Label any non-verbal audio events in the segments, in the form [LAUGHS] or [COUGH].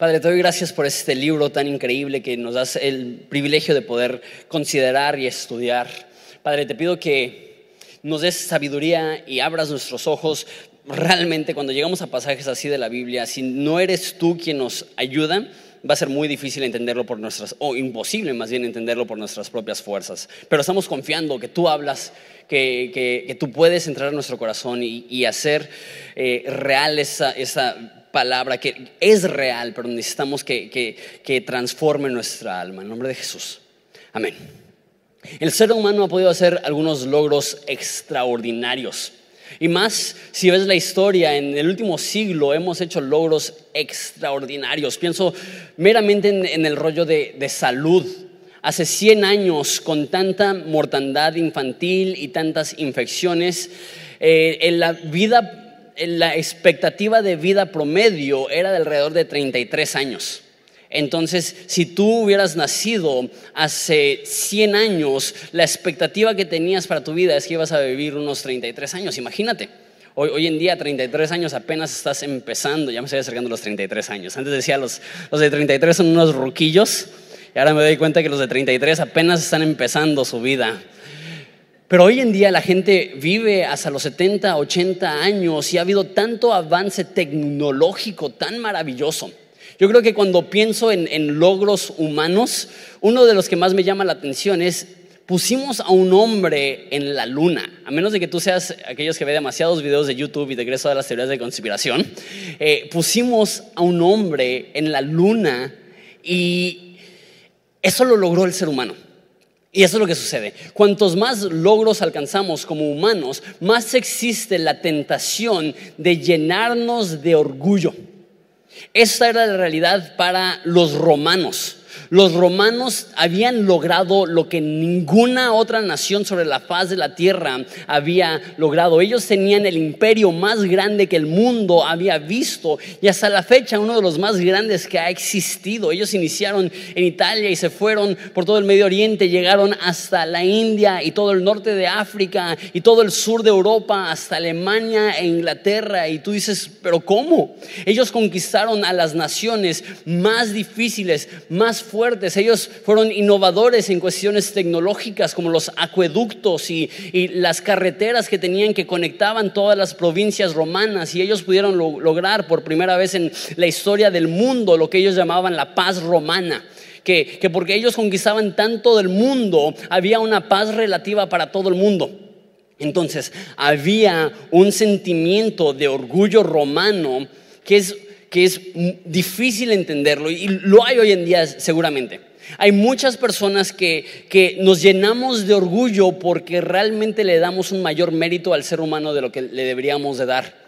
Padre, te doy gracias por este libro tan increíble que nos das el privilegio de poder considerar y estudiar. Padre, te pido que nos des sabiduría y abras nuestros ojos. Realmente cuando llegamos a pasajes así de la Biblia, si no eres tú quien nos ayuda, va a ser muy difícil entenderlo por nuestras, o imposible más bien entenderlo por nuestras propias fuerzas. Pero estamos confiando que tú hablas, que, tú puedes entrar en nuestro corazón y, hacer eh, real esa, esa palabra que es real, pero necesitamos que, que, transforme nuestra alma. En nombre de Jesús. Amén. El ser humano ha podido hacer algunos logros extraordinarios. Y más, si ves la historia, en el último siglo hemos hecho logros extraordinarios. Pienso meramente en, el rollo de, salud. Hace 100 años, con tanta mortandad infantil y tantas infecciones, eh, en la vida la expectativa de vida promedio era de alrededor de 33 años. Entonces, si tú hubieras nacido hace 100 años, la expectativa que tenías para tu vida es que ibas a vivir unos 33 años. Imagínate. Hoy, en día, 33 años apenas estás empezando. Ya me estoy acercando a los 33 años. Antes decía, los, los de 33 son unos ruquillos. Y ahora me doy cuenta que los de 33 apenas están empezando su vida. Pero hoy en día la gente vive hasta los 70, 80 años y ha habido tanto avance tecnológico tan maravilloso. Yo creo que cuando pienso en, logros humanos, uno de los que más me llama la atención es pusimos a un hombre en la luna. A menos de que tú seas aquellos que ven demasiados videos de YouTube y regreso a las teorías de conspiración, eh, pusimos a un hombre en la luna y eso lo logró el ser humano. Y eso es lo que sucede. Cuantos más logros alcanzamos como humanos, más existe la tentación de llenarnos de orgullo. Esta era la realidad para los romanos. Los romanos habían logrado lo que ninguna otra nación sobre la faz de la tierra había logrado. Ellos tenían el imperio más grande que el mundo había visto y hasta la fecha uno de los más grandes que ha existido. Ellos iniciaron en Italia y se fueron por todo el Medio Oriente, llegaron hasta la India y todo el norte de África y todo el sur de Europa, hasta Alemania e Inglaterra. Y tú dices, pero ¿cómo? Ellos conquistaron a las naciones más difíciles, más fuertes ellos fueron innovadores en cuestiones tecnológicas como los acueductos y, las carreteras que tenían que conectaban todas las provincias romanas y ellos pudieron lograr por primera vez en la historia del mundo lo que ellos llamaban la paz romana. Que, que porque ellos conquistaban tanto del mundo, había una paz relativa para todo el mundo. Entonces, había un sentimiento de orgullo romano que es que es difícil entenderlo y lo hay hoy en día seguramente. Hay muchas personas que, que, nos llenamos de orgullo porque realmente le damos un mayor mérito al ser humano de lo que le deberíamos de dar.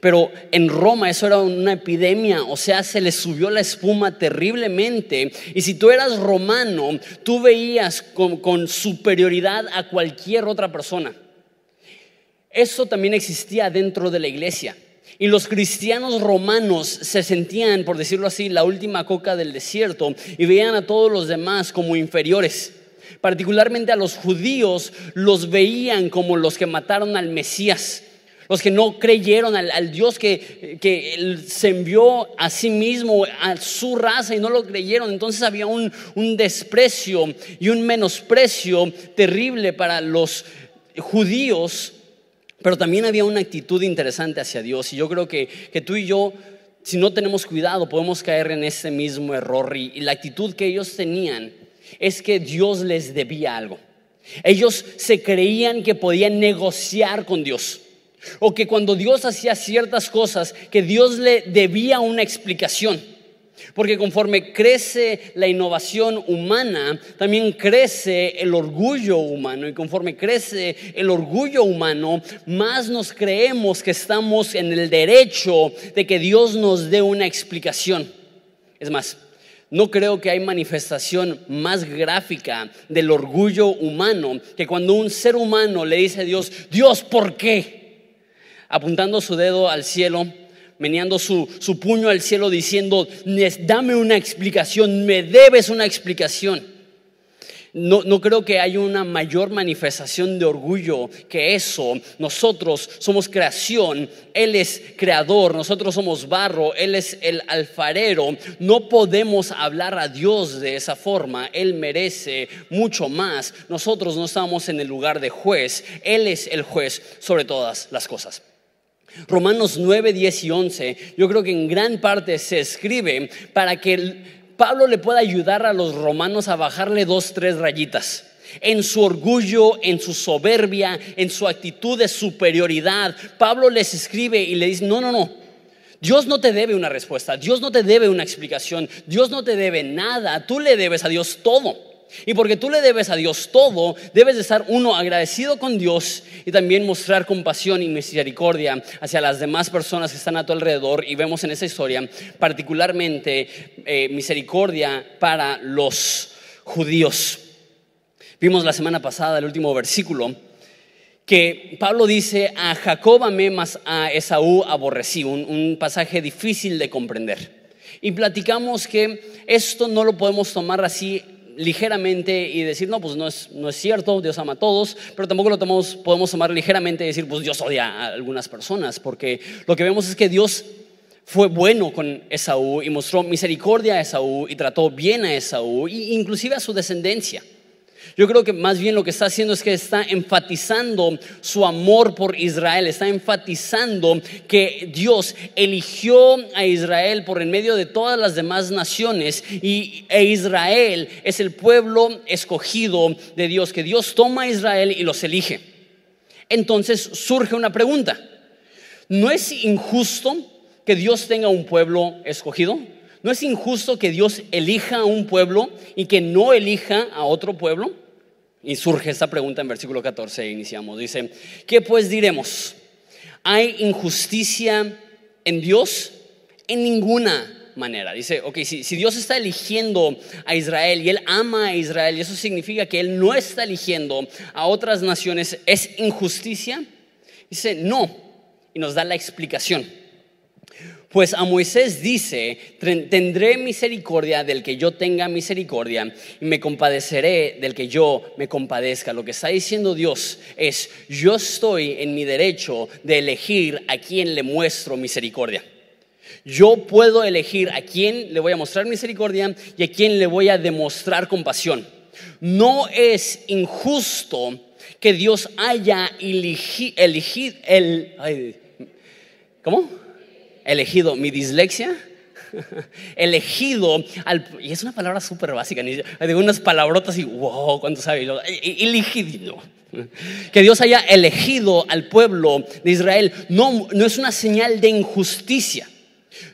Pero en Roma eso era una epidemia, o sea, se le subió la espuma terriblemente. Y si tú eras romano, tú veías con superioridad a cualquier otra persona. Eso también existía dentro de la iglesia. Y los cristianos romanos se sentían, por decirlo así, la última coca del desierto y veían a todos los demás como inferiores. Particularmente a los judíos los veían como los que mataron al Mesías, los que no creyeron al, Dios que, que, se envió a sí mismo, a su raza y no lo creyeron. Entonces había un, un desprecio y un menosprecio terrible para los judíos pero también había una actitud interesante hacia Dios y yo creo que, tú y yo, si no tenemos cuidado, podemos caer en ese mismo error. Y, la actitud que ellos tenían es que Dios les debía algo. Ellos se creían que podían negociar con Dios. O que cuando Dios hacía ciertas cosas, que Dios le debía una explicación. Porque conforme crece la innovación humana, también crece el orgullo humano. Y conforme crece el orgullo humano, más nos creemos que estamos en el derecho de que Dios nos dé una explicación. Es más, no creo que hay manifestación más gráfica del orgullo humano que cuando un ser humano le dice a Dios, Dios, ¿por qué? Apuntando su dedo al cielo meneando su, su puño al cielo diciendo, dame una explicación, me debes una explicación. No, no, creo que haya una mayor manifestación de orgullo que eso. Nosotros somos creación, Él es creador, nosotros somos barro, Él es el alfarero. No podemos hablar a Dios de esa forma, Él merece mucho más. Nosotros no estamos en el lugar de juez, Él es el juez sobre todas las cosas. Romanos 9, 10 y 11, yo creo que en gran parte se escribe para que Pablo le pueda ayudar a los romanos a bajarle dos, tres rayitas. En su orgullo, en su soberbia, en su actitud de superioridad, Pablo les escribe y le dice, no, no, no, Dios no te debe una respuesta, Dios no te debe una explicación, Dios no te debe nada, tú le debes a Dios todo. Y porque tú le debes a Dios todo, debes de estar uno agradecido con Dios y también mostrar compasión y misericordia hacia las demás personas que están a tu alrededor. Y vemos en esa historia particularmente eh, misericordia para los judíos. Vimos la semana pasada el último versículo que Pablo dice a Jacob amé más a Esaú aborrecí, un pasaje difícil de comprender. Y platicamos que esto no lo podemos tomar así ligeramente y decir, no, pues no es, no es cierto, Dios ama a todos, pero tampoco lo podemos tomar ligeramente y decir, pues Dios odia a algunas personas, porque lo que vemos es que Dios fue bueno con Esaú y mostró misericordia a Esaú y trató bien a Esaú, e inclusive a su descendencia. Yo creo que más bien lo que está haciendo es que está enfatizando su amor por Israel, está enfatizando que Dios eligió a Israel por en medio de todas las demás naciones y e Israel es el pueblo escogido de Dios, que Dios toma a Israel y los elige. Entonces surge una pregunta. ¿No es injusto que Dios tenga un pueblo escogido? ¿No es injusto que Dios elija a un pueblo y que no elija a otro pueblo? Y surge esta pregunta en versículo 14, iniciamos. Dice, ¿qué pues diremos? ¿Hay injusticia en Dios? En ninguna manera. Dice, ok, si, si, Dios está eligiendo a Israel y Él ama a Israel, y eso significa que Él no está eligiendo a otras naciones, ¿es injusticia? Dice, no. Y nos da la explicación. Pues a Moisés dice, tendré misericordia del que yo tenga misericordia y me compadeceré del que yo me compadezca. Lo que está diciendo Dios es, yo estoy en mi derecho de elegir a quien le muestro misericordia. Yo puedo elegir a quién le voy a mostrar misericordia y a quién le voy a demostrar compasión. No es injusto que Dios haya elegido el... ¿Cómo? Elegido, mi dislexia, [LAUGHS] elegido, al, y es una palabra súper básica, de unas palabrotas y wow, ¿cuánto sabe? Elegido. Que Dios haya elegido al pueblo de Israel no, no es una señal de injusticia.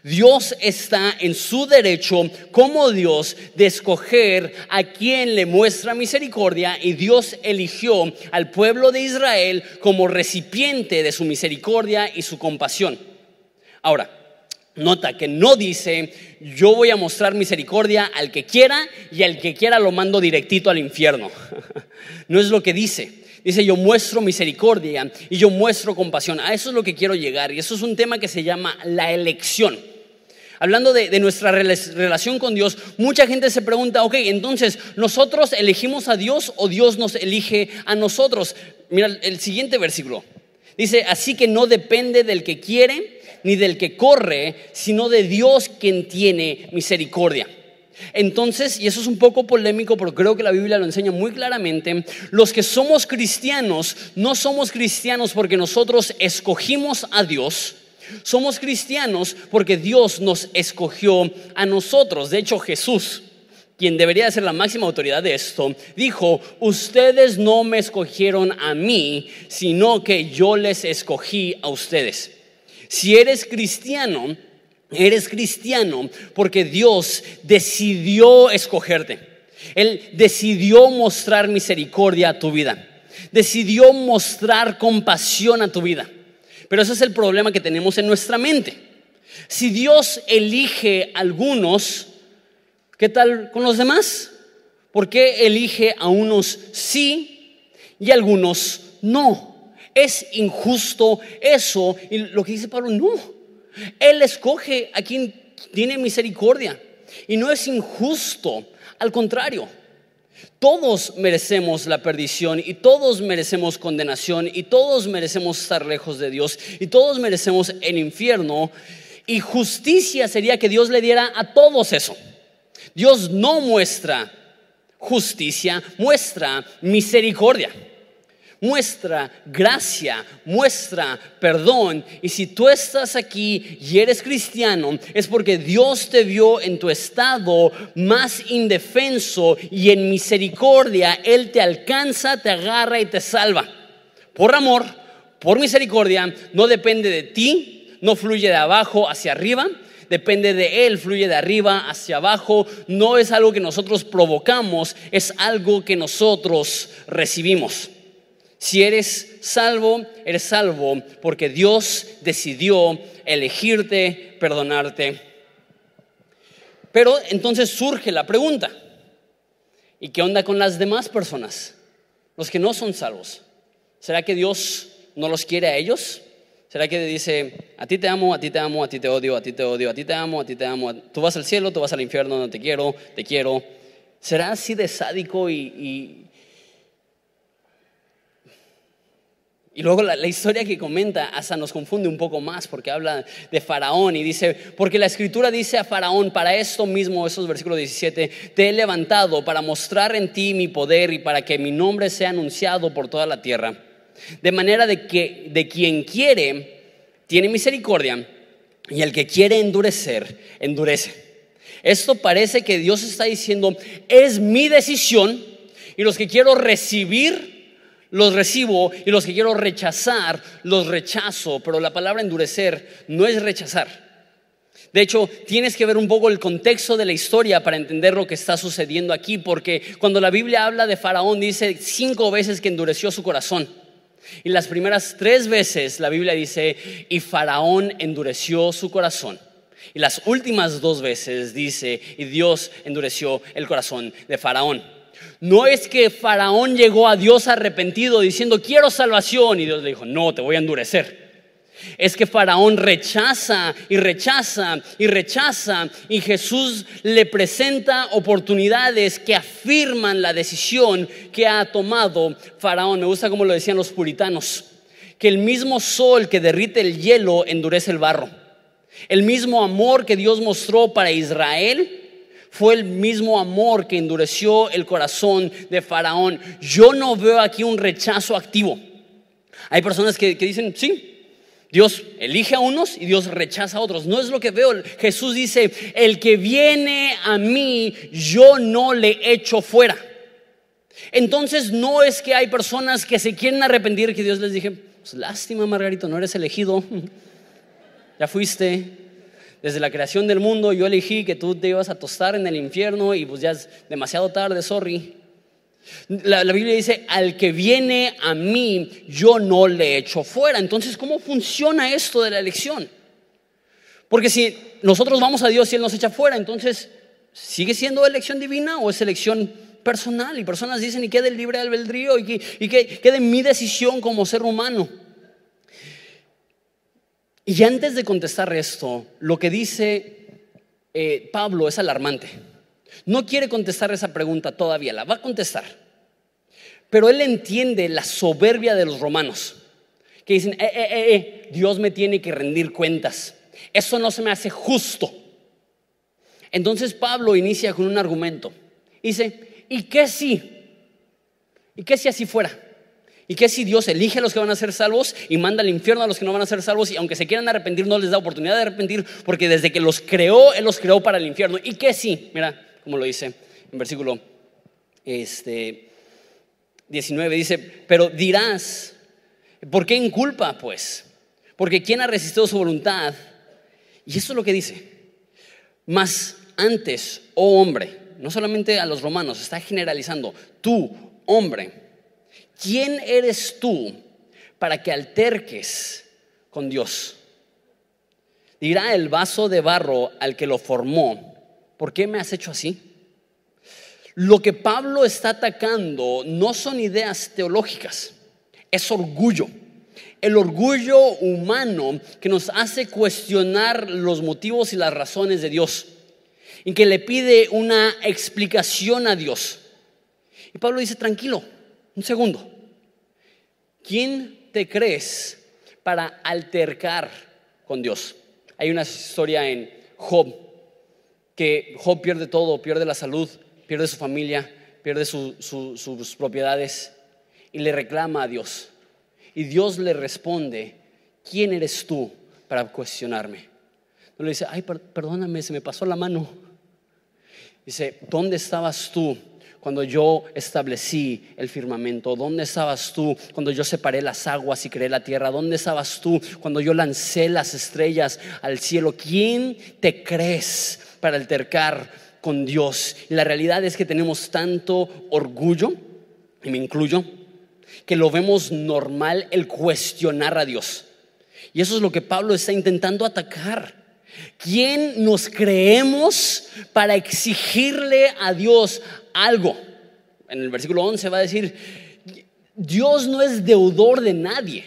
Dios está en su derecho como Dios de escoger a quien le muestra misericordia y Dios eligió al pueblo de Israel como recipiente de su misericordia y su compasión. Ahora, nota que no dice, yo voy a mostrar misericordia al que quiera y al que quiera lo mando directito al infierno. [LAUGHS] no es lo que dice. Dice, yo muestro misericordia y yo muestro compasión. A eso es lo que quiero llegar. Y eso es un tema que se llama la elección. Hablando de, de, nuestra relación con Dios, mucha gente se pregunta, ok, entonces, ¿nosotros elegimos a Dios o Dios nos elige a nosotros? Mira el siguiente versículo. Dice, así que no depende del que quiere, ni del que corre, sino de Dios quien tiene misericordia. Entonces, y eso es un poco polémico, pero creo que la Biblia lo enseña muy claramente, los que somos cristianos no somos cristianos porque nosotros escogimos a Dios, somos cristianos porque Dios nos escogió a nosotros. De hecho, Jesús, quien debería ser la máxima autoridad de esto, dijo, ustedes no me escogieron a mí, sino que yo les escogí a ustedes. Si eres cristiano, eres cristiano porque Dios decidió escogerte. Él decidió mostrar misericordia a tu vida. Decidió mostrar compasión a tu vida. Pero ese es el problema que tenemos en nuestra mente. Si Dios elige a algunos, ¿qué tal con los demás? ¿Por qué elige a unos sí y a algunos no? Es injusto eso. Y lo que dice Pablo, no. Él escoge a quien tiene misericordia. Y no es injusto. Al contrario, Todos merecemos la perdición y todos merecemos condenación y todos merecemos estar lejos de Dios y todos merecemos el infierno. Y justicia sería que Dios le diera a todos eso. Dios no muestra justicia, muestra misericordia muestra gracia, muestra perdón. Y si tú estás aquí y eres cristiano, es porque Dios te vio en tu estado más indefenso y en misericordia Él te alcanza, te agarra y te salva. Por amor, por misericordia, no depende de ti, no fluye de abajo hacia arriba, depende de Él, fluye de arriba hacia abajo, no es algo que nosotros provocamos, es algo que nosotros recibimos. Si eres salvo, eres salvo porque Dios decidió elegirte, perdonarte. Pero entonces surge la pregunta, ¿y qué onda con las demás personas? Los que no son salvos. ¿Será que Dios no los quiere a ellos? ¿Será que dice, a ti te amo, a ti te amo, a ti te odio, a ti te odio, a ti te amo, a ti te amo, tú vas al cielo, tú vas al infierno, no te quiero, te quiero? ¿Será así de sádico y, Y luego la, historia que comenta hasta nos confunde un poco más porque habla de Faraón y dice, porque la escritura dice a Faraón, para esto mismo, esos versículos 17, te he levantado para mostrar en ti mi poder y para que mi nombre sea anunciado por toda la tierra. De manera de que de quien quiere, tiene misericordia y el que quiere endurecer, endurece. Esto parece que Dios está diciendo, es mi decisión y los que quiero recibir los recibo y los que quiero rechazar, los rechazo. Pero la palabra endurecer no es rechazar. De hecho, tienes que ver un poco el contexto de la historia para entender lo que está sucediendo aquí, porque cuando la Biblia habla de Faraón, dice cinco veces que endureció su corazón. Y las primeras tres veces la Biblia dice, y Faraón endureció su corazón. Y las últimas dos veces dice, y Dios endureció el corazón de Faraón. No es que Faraón llegó a Dios arrepentido diciendo, quiero salvación. Y Dios le dijo, no, te voy a endurecer. Es que Faraón rechaza y rechaza y rechaza y Jesús le presenta oportunidades que afirman la decisión que ha tomado Faraón. Me gusta como lo decían los puritanos, que el mismo sol que derrite el hielo endurece el barro. El mismo amor que Dios mostró para Israel fue el mismo amor que endureció el corazón de Faraón. Yo no veo aquí un rechazo activo. Hay personas que, dicen, sí, Dios elige a unos y Dios rechaza a otros. No es lo que veo. Jesús dice, el que viene a mí, yo no le echo fuera. Entonces no es que hay personas que se quieren arrepentir, que Dios les dije, pues, lástima Margarito, no eres elegido. [LAUGHS] Ya fuiste, desde la creación del mundo yo elegí que tú te ibas a tostar en el infierno y pues ya es demasiado tarde, sorry. La, Biblia dice, al que viene a mí, yo no le echo fuera. Entonces, ¿cómo funciona esto de la elección? Porque si nosotros vamos a Dios y Él nos echa fuera, entonces, ¿sigue siendo elección divina o es elección personal? Y personas dicen, ¿y qué del libre albedrío? ¿Y qué, y qué de mi decisión como ser humano? Y antes de contestar esto, lo que dice eh, Pablo es alarmante. No quiere contestar esa pregunta todavía, la va a contestar. Pero él entiende la soberbia de los romanos, que dicen, eh, eh, Dios me tiene que rendir cuentas. Eso no se me hace justo. Entonces Pablo inicia con un argumento. Dice, ¿y qué si? ¿Y qué si así fuera? ¿Y qué si Dios elige a los que van a ser salvos y manda al infierno a los que no van a ser salvos y aunque se quieran arrepentir no les da oportunidad de arrepentir porque desde que los creó, Él los creó para el infierno? ¿Y qué si? Mira, como lo dice en versículo este, 19, dice, pero dirás, ¿por qué inculpa pues? Porque ¿quién ha resistido su voluntad? Y eso es lo que dice. Más antes, oh hombre, no solamente a los romanos, está generalizando, tú, hombre, ¿quién eres tú para que alterques con Dios? Dirá el vaso de barro al que lo formó, ¿por qué me has hecho así? Lo que Pablo está atacando no son ideas teológicas, es orgullo. El orgullo humano que nos hace cuestionar los motivos y las razones de Dios y que le pide una explicación a Dios. Y Pablo dice, tranquilo, un segundo. ¿Quién te crees para altercar con Dios? Hay una historia en Job, que Job pierde todo, pierde la salud, pierde su familia, pierde sus propiedades y le reclama a Dios. Y Dios le responde, ¿quién eres tú para cuestionarme? No le dice, ay, perdóname, se me pasó la mano. Dice, ¿dónde estabas tú cuando yo establecí el firmamento? ¿Dónde estabas tú cuando yo separé las aguas y creé la tierra? ¿Dónde estabas tú cuando yo lancé las estrellas al cielo? ¿Quién te crees para altercar con Dios? Y la realidad es que tenemos tanto orgullo, y me incluyo, que lo vemos normal el cuestionar a Dios. Y eso es lo que Pablo está intentando atacar. ¿Quién nos creemos para exigirle a Dios algo? En el versículo 11 va a decir, Dios no es deudor de nadie.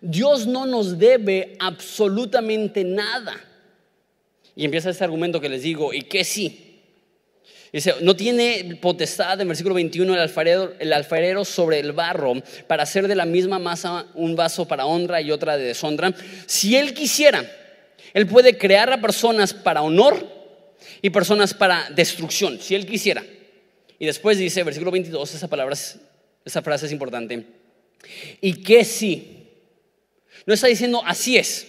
Dios no nos debe absolutamente nada. Y empieza este argumento que les digo, ¿y qué sí? Dice, no tiene potestad, en versículo 21, el alfarero, el alfarero sobre el barro para hacer de la misma masa un vaso para honra y otra de deshonra. Si él quisiera, él puede crear a personas para honor y personas para destrucción, si él quisiera. Y después dice, versículo 22, esa, palabra, esa frase es importante. ¿Y qué si? No está diciendo así es.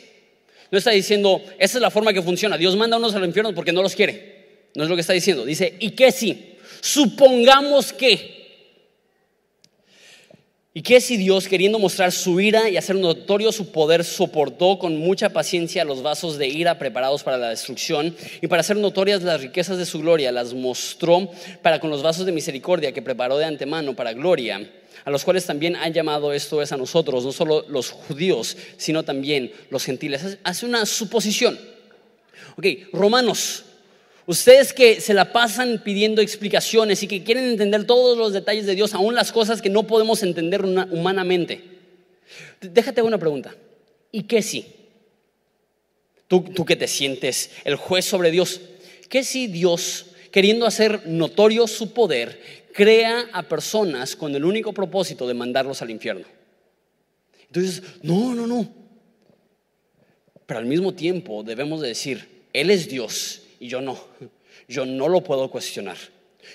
No está diciendo, esa es la forma que funciona. Dios manda a unos al infierno porque no los quiere. No es lo que está diciendo. Dice, ¿y qué si? Supongamos que. ¿Y qué si Dios, queriendo mostrar su ira y hacer notorio su poder, soportó con mucha paciencia los vasos de ira preparados para la destrucción y para hacer notorias las riquezas de su gloria, las mostró para con los vasos de misericordia que preparó de antemano para gloria, a los cuales también han llamado esto es a nosotros, no solo los judíos, sino también los gentiles? Hace una suposición. Ok, Romanos Ustedes que se la pasan pidiendo explicaciones y que quieren entender todos los detalles de Dios, aún las cosas que no podemos entender humanamente. Déjate una pregunta. ¿Y qué si? Tú, tú que te sientes el juez sobre Dios, ¿qué si Dios, queriendo hacer notorio su poder, crea a personas con el único propósito de mandarlos al infierno? Entonces, no, no, no. Pero al mismo tiempo debemos de decir, Él es Dios y yo no. Yo no lo puedo cuestionar.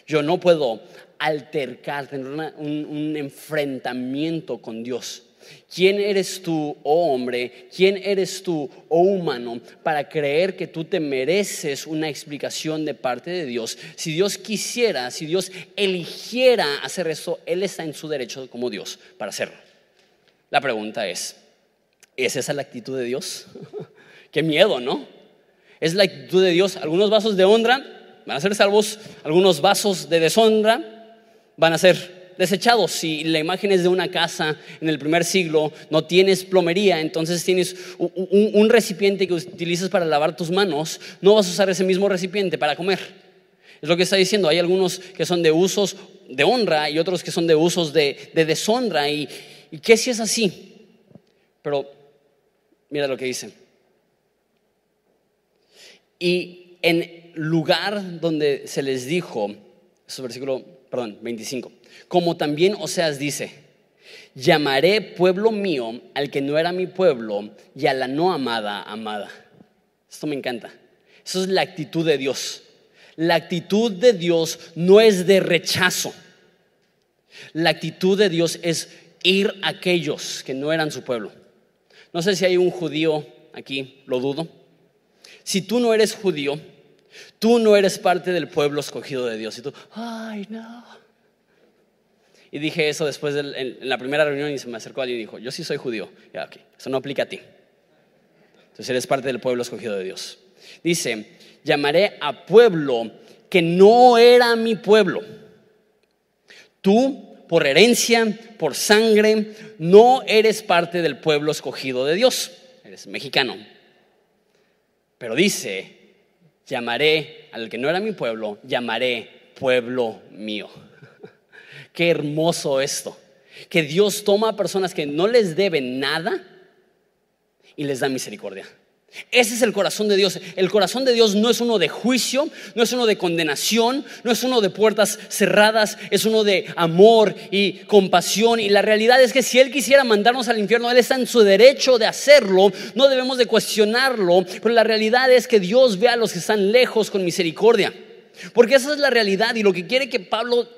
Yo no puedo altercar, tener un, enfrentamiento con Dios. ¿Quién eres tú, oh hombre? ¿Quién eres tú, oh humano, para creer que tú te mereces una explicación de parte de Dios? Si Dios quisiera, si Dios eligiera hacer eso, Él está en su derecho como Dios para hacerlo. La pregunta es, ¿es esa la actitud de Dios? [LAUGHS] Qué miedo, ¿no? Es la actitud de Dios. Algunos vasos de honra van a ser salvos, algunos vasos de deshonra van a ser desechados. Si la imagen es de una casa en el primer siglo, no tienes plomería, entonces tienes un, recipiente que utilizas para lavar tus manos, no vas a usar ese mismo recipiente para comer. Es lo que está diciendo. Hay algunos que son de usos de honra y otros que son de usos de, deshonra. ¿Y, y qué si es así? Pero mira lo que dice. Y en lugar donde se les dijo, su versículo, perdón, 25, como también Oseas dice, llamaré pueblo mío al que no era mi pueblo y a la no amada amada. Esto me encanta. Eso es la actitud de Dios. La actitud de Dios no es de rechazo. La actitud de Dios es ir a aquellos que no eran su pueblo. No sé si hay un judío aquí, lo dudo si tú no eres judío, tú no eres parte del pueblo escogido de Dios. Y tú, ay, no. Y dije eso después de en, la primera reunión y se me acercó alguien y dijo, yo sí soy judío. Ya, ok, eso no aplica a ti. Entonces eres parte del pueblo escogido de Dios. Dice, llamaré a pueblo que no era mi pueblo. Tú, por herencia, por sangre, no eres parte del pueblo escogido de Dios. Eres mexicano. Pero dice, llamaré al que no era mi pueblo, llamaré pueblo mío. [LAUGHS] Qué hermoso esto. Que Dios toma a personas que no les deben nada y les da misericordia. Ese es el corazón de Dios. El corazón de Dios no es uno de juicio, no es uno de condenación, no es uno de puertas cerradas, es uno de amor y compasión. Y la realidad es que si Él quisiera mandarnos al infierno, Él está en su derecho de hacerlo, no debemos de cuestionarlo, pero la realidad es que Dios ve a los que están lejos con misericordia. Porque esa es la realidad y lo que quiere que Pablo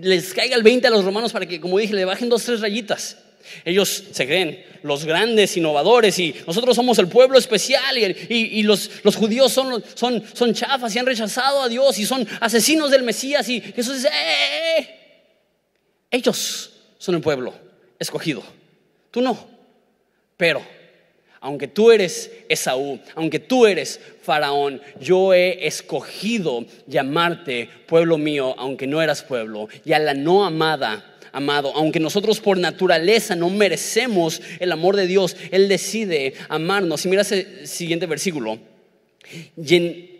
les caiga el 20 a los romanos para que, como dije, le bajen dos, tres rayitas. Ellos se creen los grandes innovadores y nosotros somos el pueblo especial y, los, judíos son, son, son chafas y han rechazado a Dios y son asesinos del Mesías y Jesús dice, ¡Eh, eh, eh". ellos son el pueblo escogido, tú no, pero aunque tú eres Esaú, aunque tú eres Faraón, yo he escogido llamarte pueblo mío, aunque no eras pueblo, y a la no amada amado. Aunque nosotros por naturaleza no merecemos el amor de Dios, Él decide amarnos. Y mira ese siguiente versículo. Y en,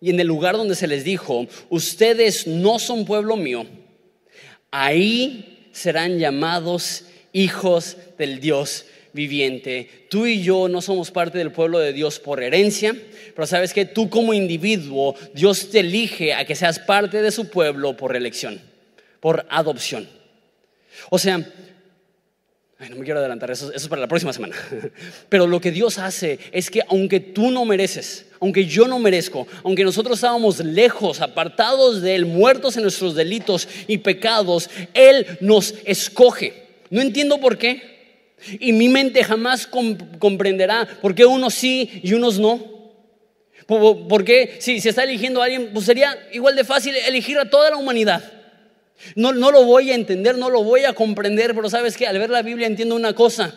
y en el lugar donde se les dijo, ustedes no son pueblo mío, ahí serán llamados hijos del Dios viviente. Tú y yo no somos parte del pueblo de Dios por herencia, pero sabes que tú como individuo, Dios te elige a que seas parte de su pueblo por elección, por adopción. O sea, no me quiero adelantar, eso, eso, es para la próxima semana. [LAUGHS] Pero lo que Dios hace es que aunque tú no mereces, aunque yo no merezco, aunque nosotros estábamos lejos, apartados de Él, muertos en nuestros delitos y pecados, Él nos escoge. No entiendo por qué. Y mi mente jamás comprenderá por qué unos sí y unos no. ¿Por qué si se está eligiendo a alguien, pues sería igual de fácil elegir a toda la humanidad? No, no lo voy a entender, no lo voy a comprender, pero sabes que al ver la Biblia entiendo una cosa.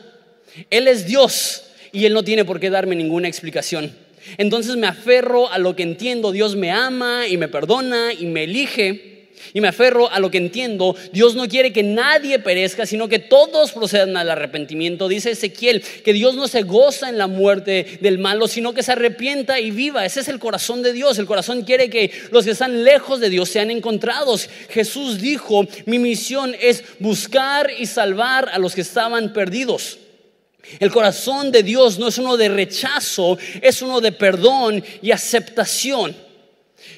Él es Dios y Él no tiene por qué darme ninguna explicación. Entonces me aferro a lo que entiendo. Dios me ama y me perdona y me elige y me aferro a lo que entiendo. Dios no quiere que nadie perezca, sino que todos procedan al arrepentimiento. Dice Ezequiel que Dios no se goza en la muerte del malo, sino que se arrepienta y viva. Ese es el corazón de Dios. El corazón quiere que los que están lejos de Dios sean encontrados. Jesús dijo, mi misión es buscar y salvar a los que estaban perdidos. El corazón de Dios no es uno de rechazo, es uno de perdón y aceptación.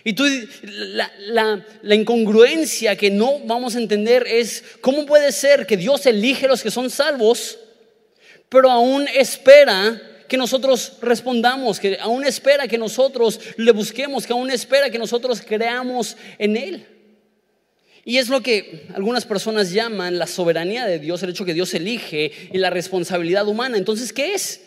Y tú, la, incongruencia que no vamos a entender es cómo puede ser que Dios elige a los que son salvos, pero aún espera que nosotros respondamos, que aún espera que nosotros le busquemos, que aún espera que nosotros creamos en Él. Y es lo que algunas personas llaman la soberanía de Dios, el hecho que Dios elige y la responsabilidad humana. Entonces, ¿qué es?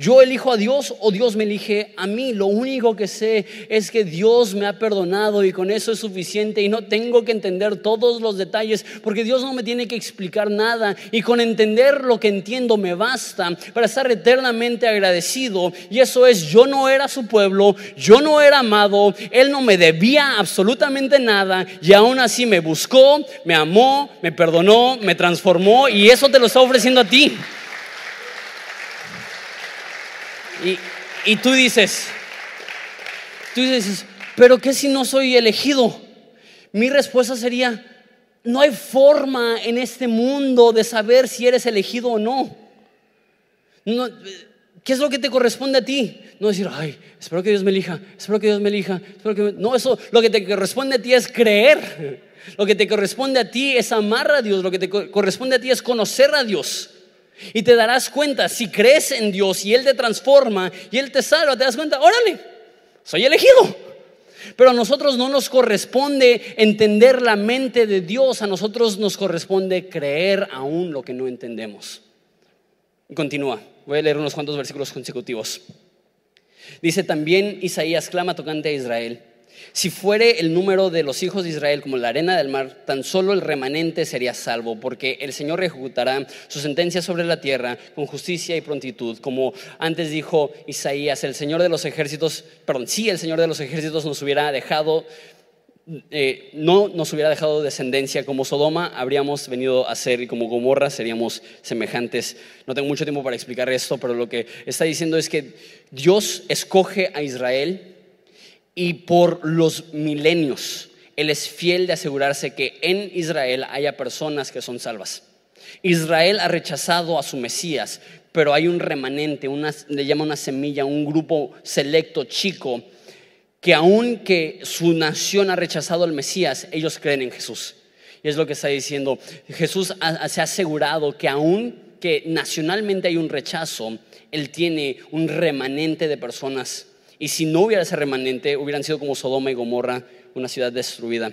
Yo elijo a Dios o Dios me elige a mí. Lo único que sé es que Dios me ha perdonado y con eso es suficiente y no tengo que entender todos los detalles porque Dios no me tiene que explicar nada y con entender lo que entiendo me basta para estar eternamente agradecido. Y eso es, yo no era su pueblo, yo no era amado, Él no me debía absolutamente nada y aún así me buscó, me amó, me perdonó, me transformó y eso te lo está ofreciendo a ti. Y, tú dices, tú dices, pero ¿qué si no soy elegido? Mi respuesta sería, no hay forma en este mundo de saber si eres elegido o no. ¿Qué es lo que te corresponde a ti? No decir, ay, espero que Dios me elija, espero que Dios me elija. Espero que No, eso lo que te corresponde a ti es creer. Lo que te corresponde a ti es amar a Dios. Lo que te corresponde a ti es conocer a Dios. Y te darás cuenta, si crees en Dios y Él te transforma y Él te salva, te das cuenta, órale, soy elegido. Pero a nosotros no nos corresponde entender la mente de Dios, a nosotros nos corresponde creer aún lo que no entendemos. Continúa, voy a leer unos cuantos versículos consecutivos. Dice también Isaías clama tocante a Israel. Si fuere el número de los hijos de Israel como la arena del mar, tan solo el remanente sería salvo, porque el Señor ejecutará su sentencia sobre la tierra con justicia y prontitud. Como antes dijo Isaías, el Señor de los ejércitos, perdón, si el Señor de los ejércitos nos hubiera dejado, eh, no nos hubiera dejado descendencia como Sodoma, habríamos venido a ser, y como Gomorra seríamos semejantes. No tengo mucho tiempo para explicar esto, pero lo que está diciendo es que Dios escoge a Israel y por los milenios. Él es fiel de asegurarse que en Israel haya personas que son salvas. Israel ha rechazado a su Mesías, pero hay un remanente, una, le llama una semilla, un grupo selecto, chico, que aunque su nación ha rechazado al Mesías, ellos creen en Jesús. Y es lo que está diciendo. Jesús se ha asegurado que aun que nacionalmente hay un rechazo, Él tiene un remanente de personas. Y si no hubiera ese remanente, hubieran sido como Sodoma y Gomorra, una ciudad destruida.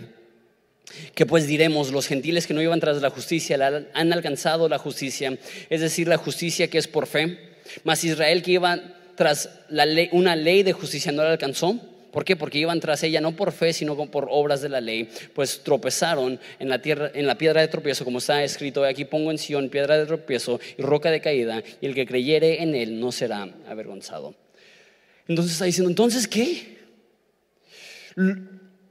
Que pues diremos, los gentiles que no iban tras la justicia han alcanzado la justicia, es decir, la justicia que es por fe, mas Israel que iba tras la una ley de justicia no la alcanzó. ¿Por qué? Porque iban tras ella no por fe, sino por obras de la ley, pues tropezaron en la, tierra, en la piedra de tropiezo, como está escrito, aquí pongo en Sion piedra de tropiezo y roca de caída, y el que creyere en él no será avergonzado. Entonces está diciendo, ¿entonces qué?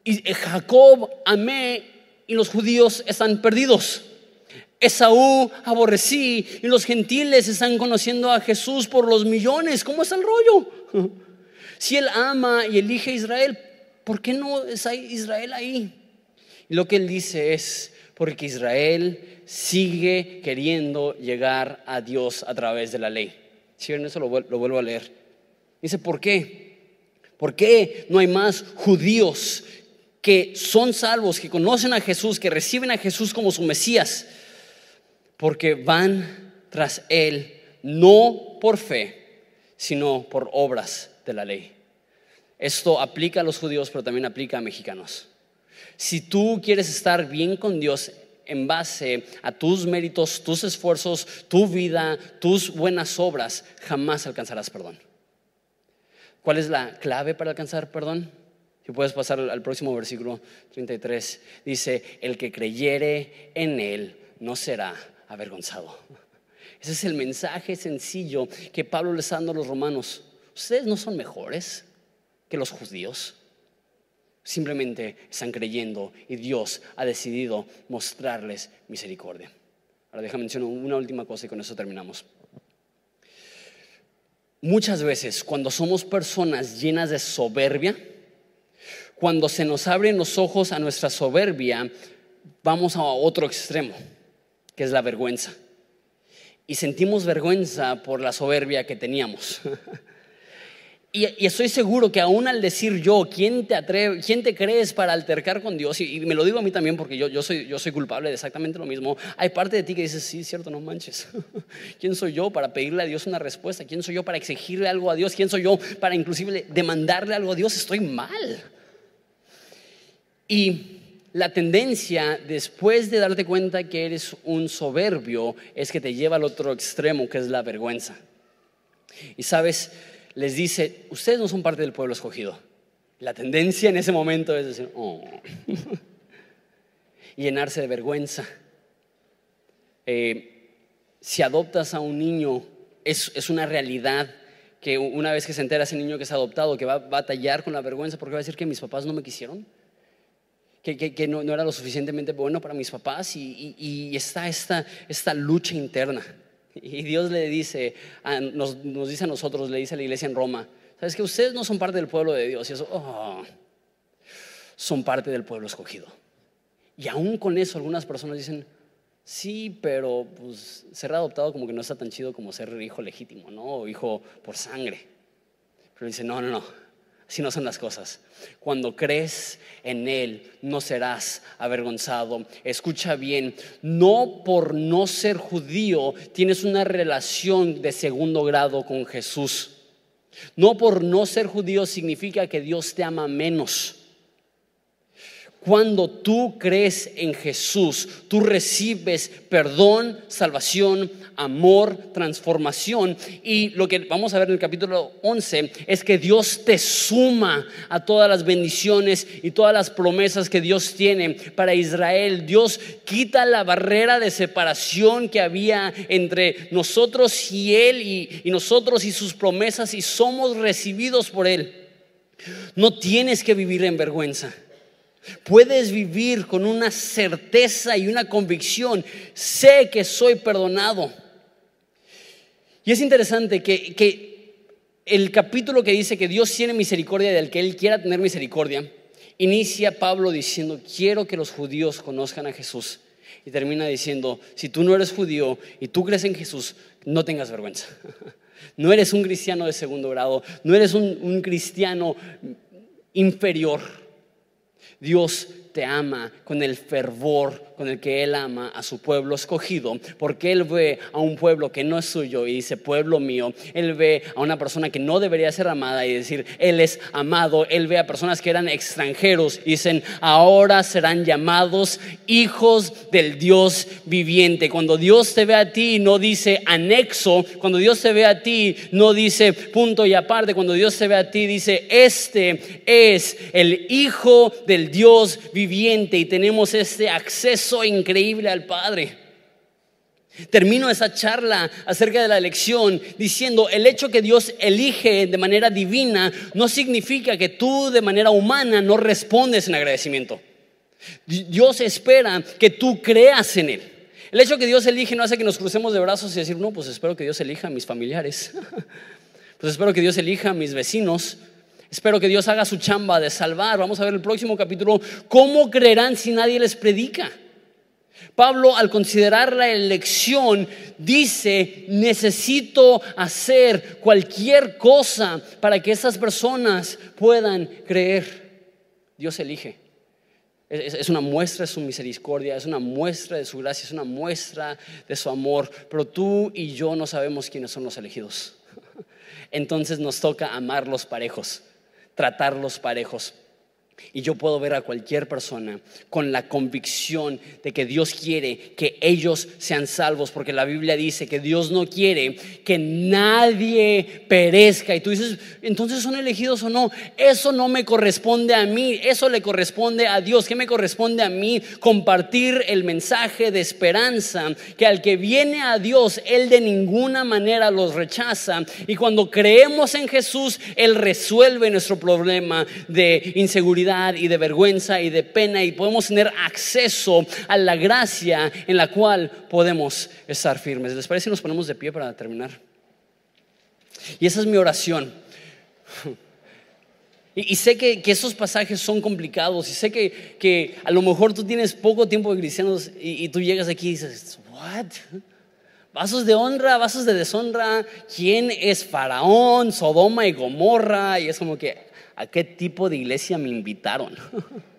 Y Jacob, Amé y los judíos están perdidos. Esaú aborrecí y los gentiles están conociendo a Jesús por los millones. ¿Cómo es el rollo? [LAUGHS] Si él ama y elige a Israel, ¿por qué no está Israel ahí? Y lo que él dice es, porque Israel sigue queriendo llegar a Dios a través de la ley. Si ven eso, lo vuelvo a leer. Dice, ¿por qué? ¿Por qué no hay más judíos que son salvos, que conocen a Jesús, que reciben a Jesús como su Mesías, porque van tras Él no por fe, sino por obras de la ley. Esto aplica a los judíos, pero también aplica a mexicanos. Si tú quieres estar bien con Dios en base a tus méritos, tus esfuerzos, tu vida, tus buenas obras, jamás alcanzarás perdón. ¿Cuál es la clave para alcanzar perdón? Si puedes pasar al próximo versículo 33, dice, el que creyere en él no será avergonzado. Ese es el mensaje sencillo que Pablo le está dando a los romanos. Ustedes no son mejores que los judíos. Simplemente están creyendo y Dios ha decidido mostrarles misericordia. Ahora déjame mencionar una última cosa y con eso terminamos. Muchas veces cuando somos personas llenas de soberbia, cuando se nos abren los ojos a nuestra soberbia, vamos a otro extremo, que es la vergüenza. Y sentimos vergüenza por la soberbia que teníamos. [LAUGHS] Y, estoy seguro que aún al decir yo, ¿quién te, atreve, quién te crees para altercar con Dios? Y, me lo digo a mí también porque yo, yo, soy, yo soy culpable de exactamente lo mismo. Hay parte de ti que dices, sí, cierto, no manches. [LAUGHS] ¿Quién soy yo para pedirle a Dios una respuesta? ¿Quién soy yo para exigirle algo a Dios? ¿Quién soy yo para inclusive demandarle algo a Dios? Estoy mal. Y la tendencia después de darte cuenta que eres un soberbio es que te lleva al otro extremo, que es la vergüenza. Y sabes, les dice, ustedes no son parte del pueblo escogido. La tendencia en ese momento es decir, oh. [LAUGHS] y llenarse de vergüenza. Eh, si adoptas a un niño, es, una realidad que una vez que se entera ese niño que es adoptado, que va a batallar con la vergüenza porque va a decir que mis papás no me quisieron que, no, era lo suficientemente bueno para mis papás y, está esta, esta lucha interna. Y Dios le dice, nos, dice a nosotros, le dice a la iglesia en Roma, ¿sabes que ustedes no son parte del pueblo de Dios? Y eso, oh, son parte del pueblo escogido. Y aún con eso algunas personas dicen, sí, pero pues ser adoptado como que no está tan chido como ser hijo legítimo, ¿no? O hijo por sangre. Pero dice, no, no, no, si no son las cosas. Cuando crees en Él, no serás avergonzado. Escucha bien, no por no ser judío tienes una relación de segundo grado con Jesús. No por no ser judío significa que Dios te ama menos. Cuando tú crees en Jesús, tú recibes perdón, salvación, amor, transformación. Y lo que vamos a ver en el capítulo 11 es que Dios te suma a todas las bendiciones y todas las promesas que Dios tiene para Israel. Dios quita la barrera de separación que había entre nosotros y Él y, y nosotros y sus promesas y somos recibidos por Él. No tienes que vivir en vergüenza. Puedes vivir con una certeza y una convicción. Sé que soy perdonado. Y es interesante que, el capítulo que dice que Dios tiene misericordia del que Él quiera tener misericordia, inicia Pablo diciendo, quiero que los judíos conozcan a Jesús. Y termina diciendo, si tú no eres judío y tú crees en Jesús, no tengas vergüenza. [LAUGHS] No eres un cristiano de segundo grado, no eres un, un cristiano inferior. Dios te ama con el fervor con el que Él ama a su pueblo escogido, porque Él ve a un pueblo que no es suyo y dice, pueblo mío, Él ve a una persona que no debería ser amada y decir, Él es amado, Él ve a personas que eran extranjeros y dicen, ahora serán llamados hijos del Dios viviente. Cuando Dios te ve a ti, no dice anexo, cuando Dios te ve a ti, no dice punto y aparte, cuando Dios te ve a ti, dice, este es el Hijo del Dios viviente viviente y tenemos este acceso increíble al Padre. Termino esa charla acerca de la elección diciendo, el hecho que Dios elige de manera divina no significa que tú de manera humana no respondes en agradecimiento. Dios espera que tú creas en Él. El hecho que Dios elige no hace que nos crucemos de brazos y decir, no, pues espero que Dios elija a mis familiares. [LAUGHS] pues espero que Dios elija a mis vecinos. Espero que Dios haga su chamba de salvar. Vamos a ver el próximo capítulo. ¿Cómo creerán si nadie les predica? Pablo, al considerar la elección, dice, necesito hacer cualquier cosa para que esas personas puedan creer. Dios elige. Es una muestra de su misericordia, es una muestra de su gracia, es una muestra de su amor. Pero tú y yo no sabemos quiénes son los elegidos. [LAUGHS] Entonces nos toca amarlos parejos tratarlos parejos. Y yo puedo ver a cualquier persona con la convicción de que Dios quiere que ellos sean salvos, porque la Biblia dice que Dios no quiere que nadie perezca. Y tú dices, entonces son elegidos o no. Eso no me corresponde a mí, eso le corresponde a Dios. ¿Qué me corresponde a mí? Compartir el mensaje de esperanza, que al que viene a Dios, Él de ninguna manera los rechaza. Y cuando creemos en Jesús, Él resuelve nuestro problema de inseguridad y de vergüenza y de pena y podemos tener acceso a la gracia en la cual podemos estar firmes. ¿Les parece si nos ponemos de pie para terminar? Y esa es mi oración. [LAUGHS] Y, sé que, esos pasajes son complicados y sé que, que, a lo mejor tú tienes poco tiempo de cristianos y, y tú llegas aquí y dices, ¿what? Vasos de honra, vasos de deshonra. ¿Quién es Faraón, Sodoma y Gomorra? Y es como que, ¿A qué tipo de iglesia me invitaron?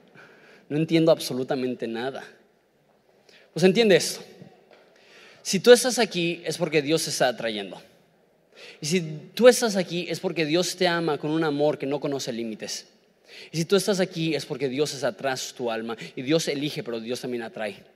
[LAUGHS] no entiendo absolutamente nada. Pues entiende esto. Si tú estás aquí es porque Dios te está atrayendo. Y si tú estás aquí es porque Dios te ama con un amor que no conoce límites. Y si tú estás aquí es porque Dios es atrás tu alma. Y Dios elige, pero Dios también atrae.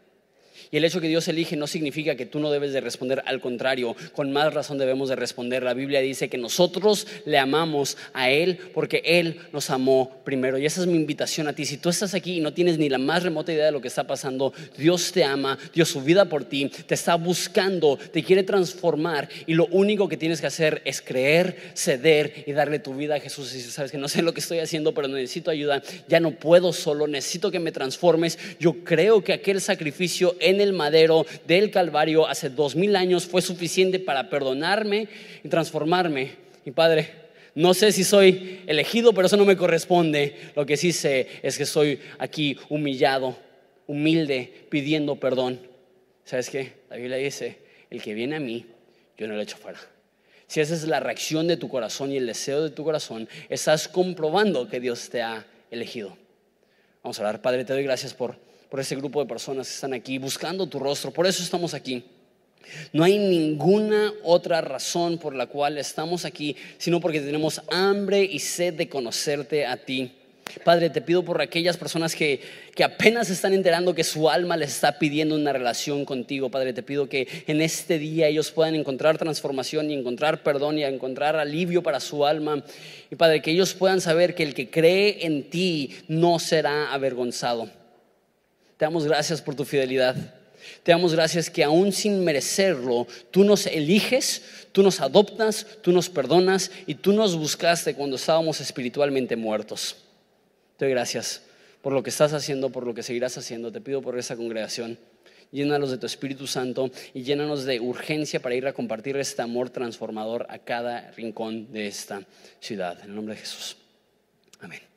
Y el hecho que Dios elige no significa que tú no debes de responder, al contrario, con más razón debemos de responder. La Biblia dice que nosotros le amamos a Él porque Él nos amó primero. Y esa es mi invitación a ti. Si tú estás aquí y no tienes ni la más remota idea de lo que está pasando, Dios te ama, dio su vida por ti, te está buscando, te quiere transformar y lo único que tienes que hacer es creer, ceder y darle tu vida a Jesús. Y si sabes que no sé lo que estoy haciendo, pero necesito ayuda, ya no puedo solo, necesito que me transformes. Yo creo que aquel sacrificio en el madero del Calvario hace dos mil años fue suficiente para perdonarme y transformarme. Y Padre, no sé si soy elegido, pero eso no me corresponde. Lo que sí sé es que soy aquí humillado, humilde, pidiendo perdón. ¿Sabes qué? La Biblia dice, el que viene a mí, yo no lo echo fuera. Si esa es la reacción de tu corazón y el deseo de tu corazón, estás comprobando que Dios te ha elegido. Vamos a orar. Padre, te doy gracias por por ese grupo de personas que están aquí buscando tu rostro. Por eso estamos aquí. No hay ninguna otra razón por la cual estamos aquí, sino porque tenemos hambre y sed de conocerte a ti. Padre, te pido por aquellas personas que, que apenas están enterando que su alma les está pidiendo una relación contigo. Padre, te pido que en este día ellos puedan encontrar transformación y encontrar perdón y encontrar alivio para su alma. Y Padre, que ellos puedan saber que el que cree en ti no será avergonzado. Te damos gracias por tu fidelidad. Te damos gracias que aún sin merecerlo, tú nos eliges, tú nos adoptas, tú nos perdonas y tú nos buscaste cuando estábamos espiritualmente muertos. Te doy gracias por lo que estás haciendo, por lo que seguirás haciendo. Te pido por esa congregación. Llénalos de tu Espíritu Santo y llénanos de urgencia para ir a compartir este amor transformador a cada rincón de esta ciudad. En el nombre de Jesús. Amén.